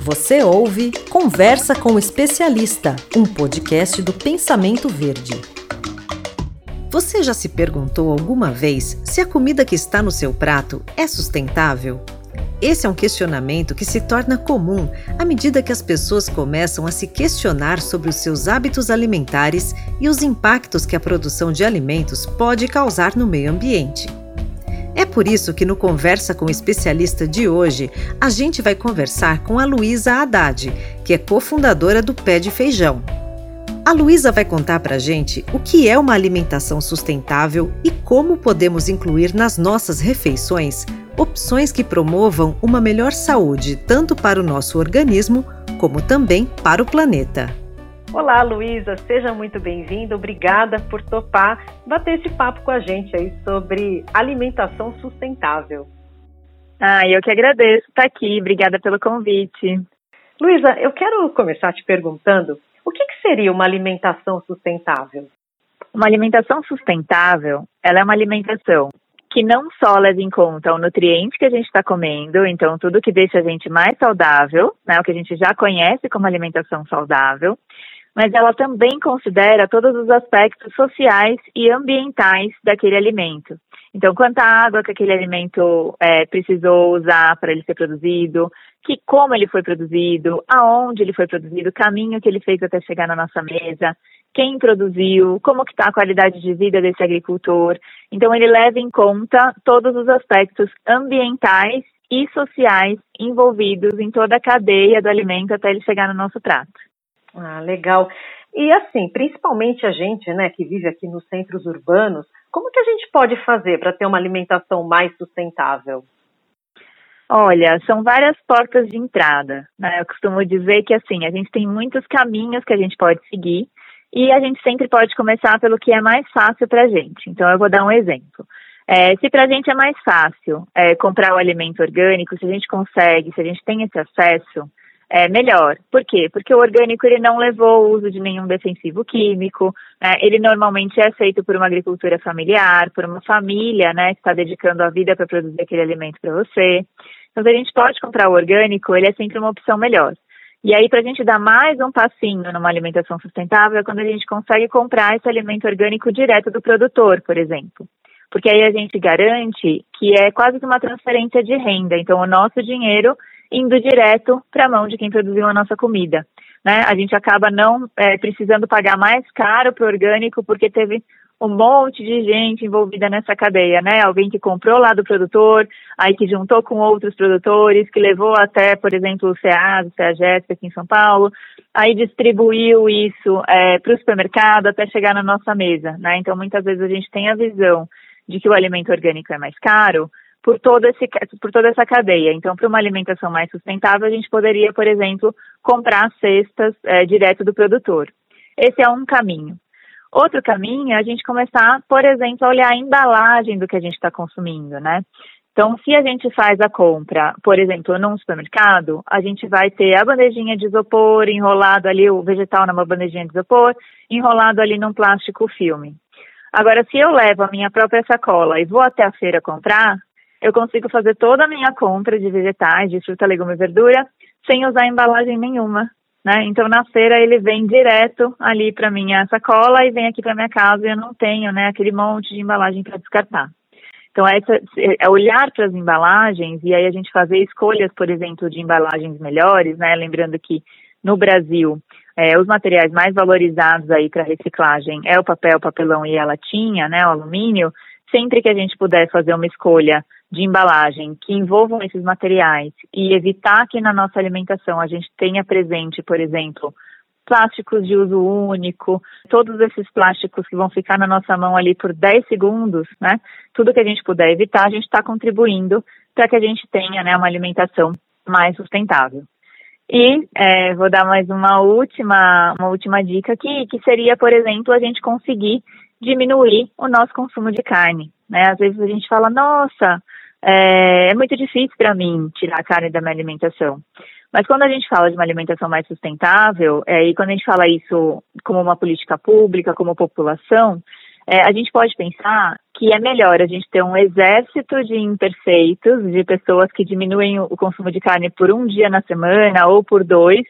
Você ouve Conversa com o Especialista, um podcast do Pensamento Verde. Você já se perguntou alguma vez se a comida que está no seu prato é sustentável? Esse é um questionamento que se torna comum à medida que as pessoas começam a se questionar sobre os seus hábitos alimentares e os impactos que a produção de alimentos pode causar no meio ambiente. É por isso que no Conversa com o Especialista de hoje, a gente vai conversar com a Luísa Haddad, que é cofundadora do Pé de Feijão. A Luísa vai contar pra gente o que é uma alimentação sustentável e como podemos incluir nas nossas refeições opções que promovam uma melhor saúde tanto para o nosso organismo como também para o planeta. Olá, Luísa, seja muito bem-vinda. Obrigada por topar bater esse papo com a gente aí sobre alimentação sustentável. Ah, eu que agradeço estar aqui. Obrigada pelo convite. Luísa, eu quero começar te perguntando o que, que seria uma alimentação sustentável? Uma alimentação sustentável, ela é uma alimentação que não só leva em conta o nutriente que a gente está comendo, então tudo que deixa a gente mais saudável, né, o que a gente já conhece como alimentação saudável, mas ela também considera todos os aspectos sociais e ambientais daquele alimento. Então, quanta água que aquele alimento é, precisou usar para ele ser produzido, que como ele foi produzido, aonde ele foi produzido, o caminho que ele fez até chegar na nossa mesa, quem produziu, como que está a qualidade de vida desse agricultor. Então, ele leva em conta todos os aspectos ambientais e sociais envolvidos em toda a cadeia do alimento até ele chegar no nosso prato. Ah, legal. E assim, principalmente a gente, né, que vive aqui nos centros urbanos, como que a gente pode fazer para ter uma alimentação mais sustentável? Olha, são várias portas de entrada. Né? Eu costumo dizer que assim, a gente tem muitos caminhos que a gente pode seguir e a gente sempre pode começar pelo que é mais fácil para a gente. Então, eu vou dar um exemplo. É, se para a gente é mais fácil é, comprar o alimento orgânico, se a gente consegue, se a gente tem esse acesso, é, melhor. Por quê? Porque o orgânico ele não levou o uso de nenhum defensivo químico, né? ele normalmente é feito por uma agricultura familiar, por uma família né, que está dedicando a vida para produzir aquele alimento para você. Então, se a gente pode comprar o orgânico, ele é sempre uma opção melhor. E aí, para a gente dar mais um passinho numa alimentação sustentável, é quando a gente consegue comprar esse alimento orgânico direto do produtor, por exemplo. Porque aí a gente garante que é quase que uma transferência de renda. Então, o nosso dinheiro indo direto para a mão de quem produziu a nossa comida. Né? A gente acaba não é, precisando pagar mais caro para o orgânico porque teve um monte de gente envolvida nessa cadeia, né? Alguém que comprou lá do produtor, aí que juntou com outros produtores, que levou até, por exemplo, o CEAS, o CEAGESP aqui em São Paulo, aí distribuiu isso é, para o supermercado até chegar na nossa mesa, né? Então, muitas vezes a gente tem a visão de que o alimento orgânico é mais caro, por, todo esse, por toda essa cadeia. Então, para uma alimentação mais sustentável, a gente poderia, por exemplo, comprar cestas é, direto do produtor. Esse é um caminho. Outro caminho é a gente começar, por exemplo, a olhar a embalagem do que a gente está consumindo, né? Então, se a gente faz a compra, por exemplo, num supermercado, a gente vai ter a bandejinha de isopor enrolado ali, o vegetal numa bandejinha de isopor, enrolado ali num plástico filme. Agora, se eu levo a minha própria sacola e vou até a feira comprar, eu consigo fazer toda a minha compra de vegetais, de fruta, legume e verdura, sem usar embalagem nenhuma. Né? Então, na feira, ele vem direto ali para minha sacola e vem aqui para minha casa e eu não tenho né, aquele monte de embalagem para descartar. Então, é, é olhar para as embalagens e aí a gente fazer escolhas, por exemplo, de embalagens melhores, né? Lembrando que no Brasil, é, os materiais mais valorizados aí para reciclagem é o papel, o papelão e a latinha, né? O alumínio. Sempre que a gente puder fazer uma escolha de embalagem que envolvam esses materiais e evitar que na nossa alimentação a gente tenha presente, por exemplo, plásticos de uso único, todos esses plásticos que vão ficar na nossa mão ali por 10 segundos, né? Tudo que a gente puder evitar, a gente está contribuindo para que a gente tenha né, uma alimentação mais sustentável. E é, vou dar mais uma última, uma última dica aqui, que seria, por exemplo, a gente conseguir diminuir o nosso consumo de carne. Né? Às vezes a gente fala, nossa, é, é muito difícil para mim tirar a carne da minha alimentação. Mas quando a gente fala de uma alimentação mais sustentável, é, e quando a gente fala isso como uma política pública, como população, É, a gente pode pensar que é melhor a gente ter um exército de imperfeitos, de pessoas que diminuem o consumo de carne por um dia na semana ou por dois,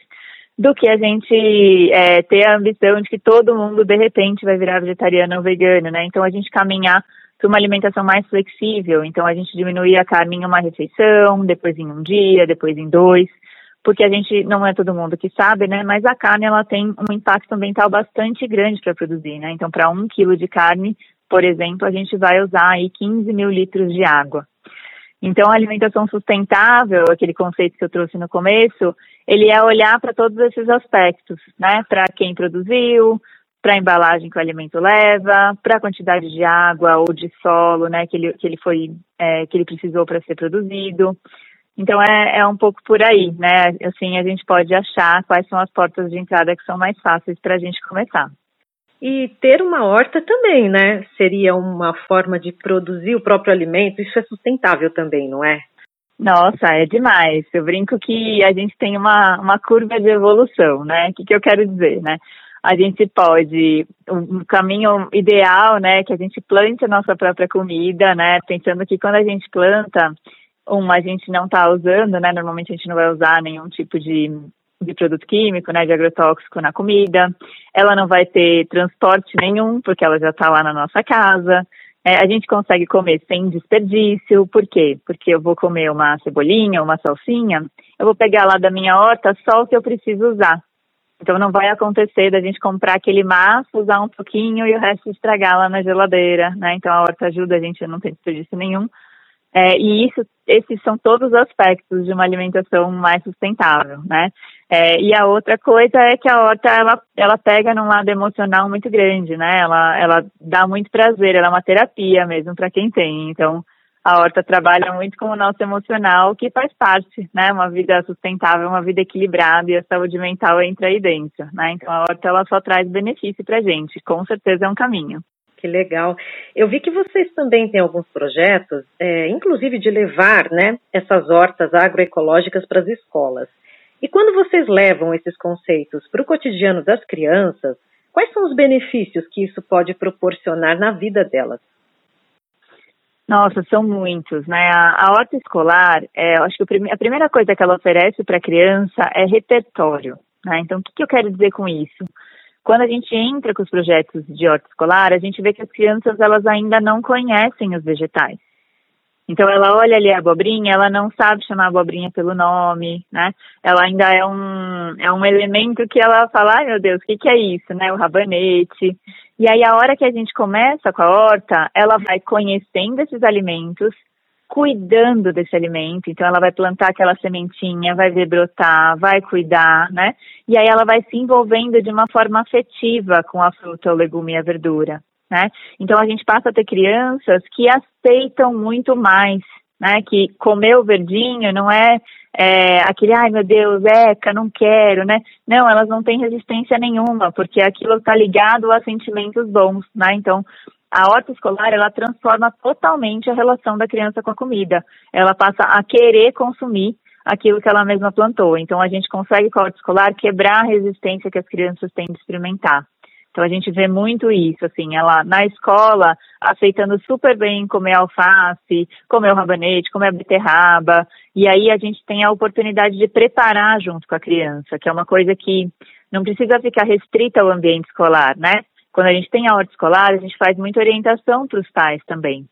do que a gente é, ter a ambição de que todo mundo de repente vai virar vegetariano ou vegano, né? Então a gente caminhar para uma alimentação mais flexível. Então a gente diminuir a carne em uma refeição, depois em um dia, depois em dois, porque a gente não é todo mundo que sabe, né? Mas a carne ela tem um impacto ambiental bastante grande para produzir, né? Então para um quilo de carne, por exemplo, a gente vai usar aí 15 mil litros de água. Então, a alimentação sustentável, aquele conceito que eu trouxe no começo, ele é olhar para todos esses aspectos, né? Para quem produziu, para a embalagem que o alimento leva, para a quantidade de água ou de solo, né? Que ele, que ele foi, é, que ele precisou para ser produzido. Então é, é um pouco por aí, né? Assim a gente pode achar quais são as portas de entrada que são mais fáceis para a gente começar. E ter uma horta também, né? Seria uma forma de produzir o próprio alimento. Isso é sustentável também, não é? Nossa, é demais. Eu brinco que a gente tem uma, uma curva de evolução, né? O que, que eu quero dizer, né? A gente pode, um caminho ideal, né, que a gente plante a nossa própria comida, né, pensando que quando a gente planta, uma a gente não está usando, né, normalmente a gente não vai usar nenhum tipo de de produto químico, né, de agrotóxico na comida. Ela não vai ter transporte nenhum, porque ela já está lá na nossa casa. É, a gente consegue comer sem desperdício. Por quê? Porque eu vou comer uma cebolinha, uma salsinha, eu vou pegar lá da minha horta só o que eu preciso usar. Então não vai acontecer da gente comprar aquele maço, usar um pouquinho e o resto estragar lá na geladeira, né? Então a horta ajuda a gente não ter desperdício nenhum. É, e isso, esses são todos os aspectos de uma alimentação mais sustentável, né? É, e a outra coisa é que a horta, ela, ela pega num lado emocional muito grande, né? Ela, ela dá muito prazer, ela é uma terapia mesmo para quem tem. Então, a horta trabalha muito com o nosso emocional, que faz parte, né? Uma vida sustentável, uma vida equilibrada e a saúde mental entra aí dentro, né? Então, a horta, ela só traz benefício pra gente. Com certeza é um caminho. Que legal. Eu vi que vocês também têm alguns projetos, é, inclusive de levar né, essas hortas agroecológicas para as escolas. E quando vocês levam esses conceitos para o cotidiano das crianças, quais são os benefícios que isso pode proporcionar na vida delas? Nossa, são muitos, né? A, a horta escolar, é, acho que a primeira coisa que ela oferece para a criança é repertório. Né? Então, o que, que eu quero dizer com isso? Quando a gente entra com os projetos de horta escolar, a gente vê que as crianças elas ainda não conhecem os vegetais. Então ela olha ali a abobrinha, ela não sabe chamar a abobrinha pelo nome, né? Ela ainda é um, é um elemento que ela fala, ai meu Deus, o que, que é isso, né? O rabanete. E aí a hora que a gente começa com a horta, ela vai conhecendo esses alimentos, cuidando desse alimento. Então, ela vai plantar aquela sementinha, vai ver brotar, vai cuidar, né? E aí ela vai se envolvendo de uma forma afetiva com a fruta, o legume e a verdura, né? Então, a gente passa a ter crianças que aceitam muito mais, né? Que comer o verdinho não é, é aquele, ai meu Deus, eca, não quero, né? Não, elas não têm resistência nenhuma, porque aquilo está ligado a sentimentos bons, né? Então, a horta escolar ela transforma totalmente a relação da criança com a comida. Ela passa a querer consumir aquilo que ela mesma plantou. Então a gente consegue com a horta escolar quebrar a resistência que as crianças têm de experimentar. Então a gente vê muito isso, assim, ela na escola aceitando super bem comer alface, comer o rabanete, comer a beterraba, e aí a gente tem a oportunidade de preparar junto com a criança, que é uma coisa que não precisa ficar restrita ao ambiente escolar, né? Quando a gente tem a horta escolar, a gente faz muita orientação para os pais também,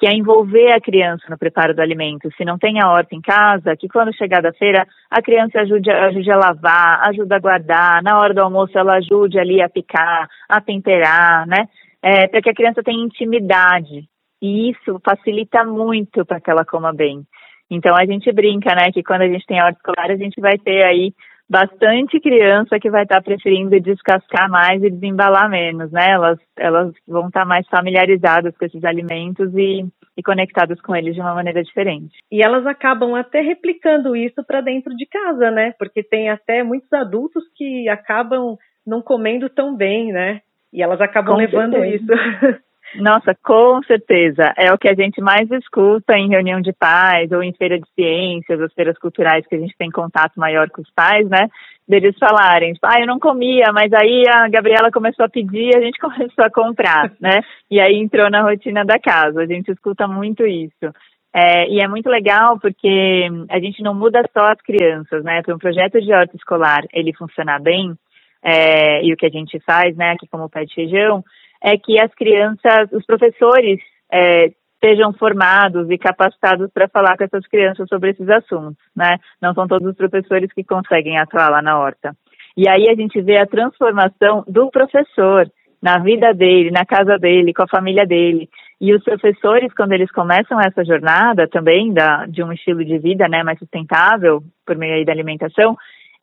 que é envolver a criança no preparo do alimento. Se não tem a horta em casa, que quando chegar da feira, a criança ajude, ajude a lavar, ajuda a guardar, na hora do almoço ela ajude ali a picar, a temperar, né? É, para que a criança tenha intimidade. E isso facilita muito para que ela coma bem. Então a gente brinca, né, que quando a gente tem a horta escolar, a gente vai ter aí bastante criança que vai estar preferindo descascar mais e desembalar menos, né? Elas, elas vão estar mais familiarizadas com esses alimentos e, e conectadas com eles de uma maneira diferente. E elas acabam até replicando isso para dentro de casa, né? Porque tem até muitos adultos que acabam não comendo tão bem, né? E elas acabam com levando certeza. isso. Nossa, com certeza. É o que a gente mais escuta em reunião de pais ou em feira de ciências, as feiras culturais que a gente tem contato maior com os pais, né? deles falarem, tipo, ah, eu não comia, mas aí a Gabriela começou a pedir, a gente começou a comprar, né? E aí entrou na rotina da casa. A gente escuta muito isso. É, e é muito legal porque a gente não muda só as crianças, né? Para um projeto de horta escolar ele funcionar bem, é, e o que a gente faz, né, aqui como pé de feijão, é que as crianças, os professores é, sejam formados e capacitados para falar com essas crianças sobre esses assuntos, né? Não são todos os professores que conseguem atuar lá na horta. E aí a gente vê a transformação do professor na vida dele, na casa dele, com a família dele. E os professores, quando eles começam essa jornada também da, de um estilo de vida né, mais sustentável, por meio da alimentação,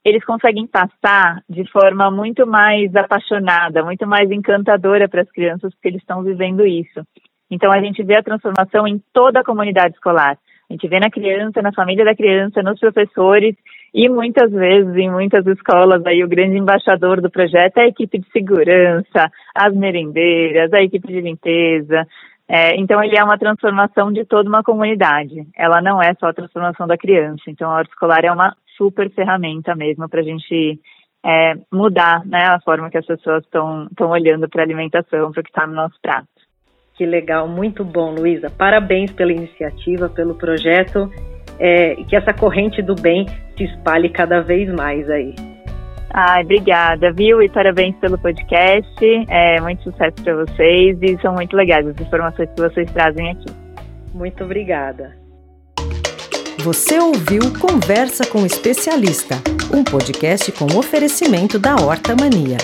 eles conseguem passar de forma muito mais apaixonada, muito mais encantadora para as crianças, porque eles estão vivendo isso. Então a gente vê a transformação em toda a comunidade escolar. A gente vê na criança, na família da criança, nos professores e muitas vezes em muitas escolas aí o grande embaixador do projeto é a equipe de segurança, as merendeiras, a equipe de limpeza. É, então ele é uma transformação de toda uma comunidade. Ela não é só a transformação da criança. Então a hora escolar é uma super ferramenta mesmo para a gente é, mudar né, a forma que as pessoas estão olhando para a alimentação, para o que está no nosso prato. Que legal, muito bom, Luísa. Parabéns pela iniciativa, pelo projeto é, e que essa corrente do bem se espalhe cada vez mais aí. Ai, obrigada, viu? E parabéns pelo podcast. É muito sucesso para vocês e são muito legais as informações que vocês trazem aqui. Muito obrigada. Você ouviu Conversa com o Especialista, um podcast com oferecimento da Horta Mania.